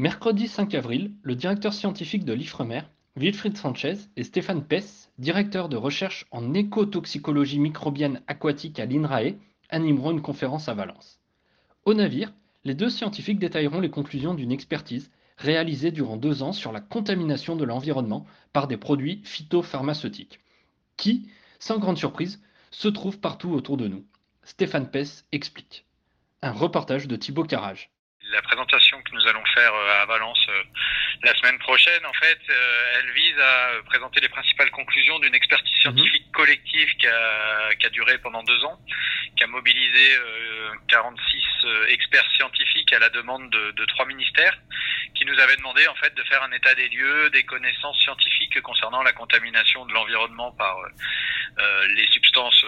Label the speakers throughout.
Speaker 1: Mercredi 5 avril, le directeur scientifique de l'IFREMER, Wilfried Sanchez, et Stéphane Pess, directeur de recherche en écotoxicologie microbienne aquatique à l'INRAE, animeront une conférence à Valence. Au navire, les deux scientifiques détailleront les conclusions d'une expertise réalisée durant deux ans sur la contamination de l'environnement par des produits phytopharmaceutiques, qui, sans grande surprise, se trouvent partout autour de nous. Stéphane Pess explique. Un reportage de Thibaut Carrage
Speaker 2: la présentation que nous allons faire euh, à Valence euh, la semaine prochaine, en fait, euh, elle vise à présenter les principales conclusions d'une expertise mhm. scientifique collective qui a, qui a, duré pendant deux ans, qui a mobilisé 46 experts scientifiques à la demande de, de, trois ministères, qui nous avaient demandé en fait de faire un état des lieux, des connaissances scientifiques concernant la contamination de l'environnement par les substances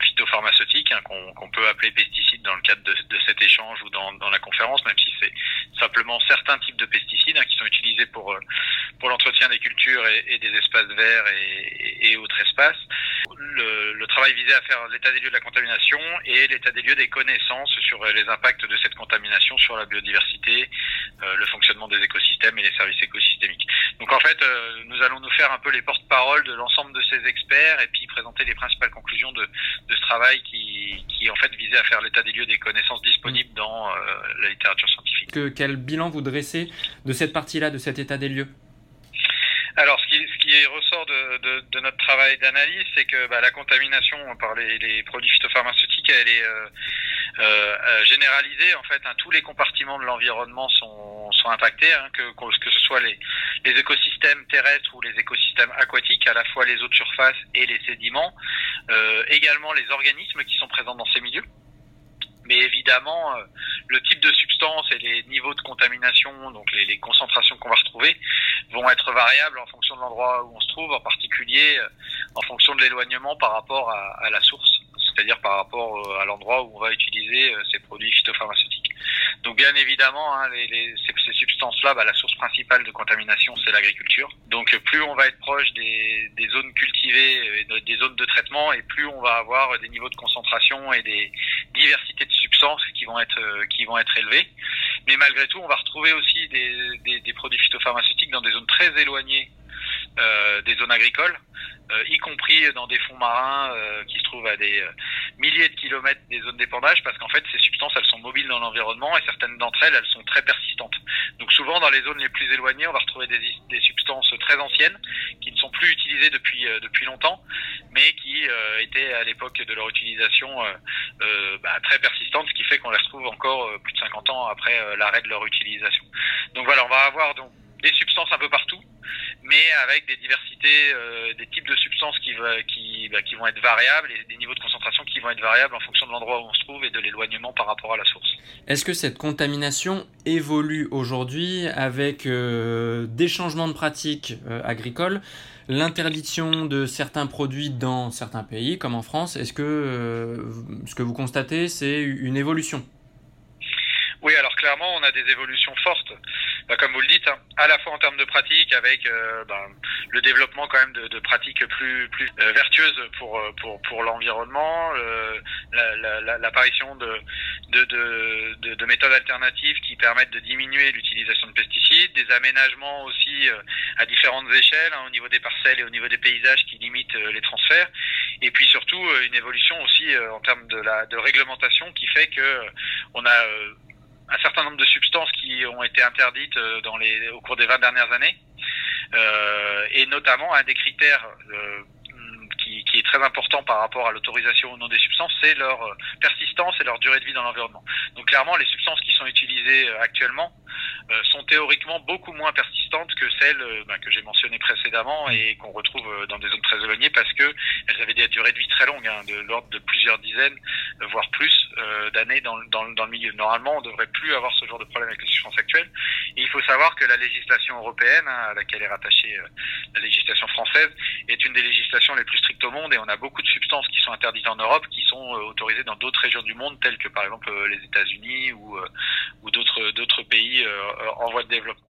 Speaker 2: phytopharmaceutiques hein, qu'on peut appeler pesticides dans le cadre de, cet échange ou dans, la conférence, même si c'est simplement certains types de pesticides hein, qui sont utilisés pour euh, pour l'entretien des cultures et, des espaces verts et autres espaces. Le, le, travail visait à faire l'état des lieux de la contamination et l'état des lieux des connaissances sur les impacts de cette contamination sur la biodiversité, euh, le fonctionnement des écosystèmes et les services écosystémiques. Donc en fait, euh, nous allons nous faire un peu les porte-parole de l'ensemble de ces experts et puis présenter les principales conclusions de, de ce travail qui, qui en fait visait à faire l'état des lieux des connaissances disponibles dans euh, la littérature scientifique.
Speaker 1: Que, quel bilan vous dressez de cette partie-là, de cet état des lieux?
Speaker 2: Alors, ce qui, ressort de, notre travail d'analyse, c'est que bah, la contamination par les, produits phytopharmaceutiques, elle est euh, euh, généralisée. En fait, hein, tous les compartiments de l'environnement sont, impactés, hein, que, ce soit les, écosystèmes terrestres ou les écosystèmes aquatiques, à la fois les eaux de surface et les sédiments, euh, également les organismes qui sont présents dans ces milieux. Mais évidemment, euh, le type de substance et les niveaux de contamination, donc les, les concentrations qu'on va retrouver, vont être variables en de l'endroit où on se trouve, en particulier euh, en fonction de l'éloignement par rapport à, la source, c'est-à-dire par rapport euh, à l'endroit où on va utiliser ces produits phytopharmaceutiques. Donc bien évidemment, hein, ces, ces substances-là, bah, la source principale de contamination, c'est l'agriculture. Donc plus on va être proche des, zones cultivées, des zones de traitement, et plus on va avoir des niveaux de concentration et des diversités de substances qui vont être qui élevées. Mais malgré tout, on va retrouver aussi des, des, produits phytopharmaceutiques dans des zones très éloignées euh, des zones agricoles, euh, y compris dans des fonds marins euh, qui se trouvent à des milliers de kilomètres des zones d'épandage, parce qu'en fait ces substances elles sont mobiles dans l'environnement et certaines d'entre elles elles sont très persistantes. Donc souvent dans les zones les plus éloignées, on va retrouver des, des substances très anciennes qui ne sont plus utilisées depuis depuis longtemps, mais qui étaient à l'époque de leur utilisation bah, très persistantes, ce qui fait qu'on les retrouve encore plus de 50 ans après l'arrêt de leur utilisation. Donc voilà, on va avoir donc des substances un peu partout, mais avec des diversités, euh, des types de substances qui, qui, bah, qui vont être variables et des niveaux de concentration qui vont être variables en fonction de l'endroit où on se trouve et de l'éloignement par rapport à la source.
Speaker 1: Est-ce que cette contamination évolue aujourd'hui avec euh, des changements de pratiques euh, agricoles l'interdiction de certains produits dans certains pays, comme en France, est-ce que euh, ce que vous constatez, c'est une évolution?
Speaker 2: Oui, alors clairement, on a des évolutions fortes bah, comme vous le dites, hein, à la fois en termes de pratique, avec euh, bah, le développement quand même de, de pratiques plus plus euh, vertueuses pour euh, pour pour l'environnement, l'apparition de de, de, de, de méthodes alternatives qui permettent de diminuer l'utilisation de pesticides, des aménagements aussi à différentes échelles, hein, au niveau des parcelles et au niveau des paysages qui limitent les transferts, et puis surtout une évolution aussi en termes de la de réglementation qui fait que on a un certain nombre de substances qui ont été interdites euh, dans les, au cours des 20 dernières années, euh, et notamment un des critères euh, qui, qui, est très important par rapport à l'autorisation ou non des substances, c'est leur persistance et leur durée de vie dans l'environnement. Donc clairement, les substances qui sont utilisées actuellement sont théoriquement beaucoup moins persistantes que celles euh, bah, que j'ai mentionnées précédemment et qu'on retrouve euh, dans des zones très éloignées parce que elles avaient des durées de vie très longues, hein, de l'ordre de plusieurs dizaines, voire plus d'années dans, dans, dans, le milieu. Normalement, on devrait plus avoir ce genre de problème avec les substances actuelles. Et il faut savoir que la législation européenne, hein, à laquelle est rattachée la législation française, est une des législations les plus strictes au monde et on a beaucoup de substances qui sont interdites en Europe qui sont autorisées dans d'autres régions du monde, telles que par exemple les États-Unis ou, ou d'autres d'autres pays euh, en voie de développement.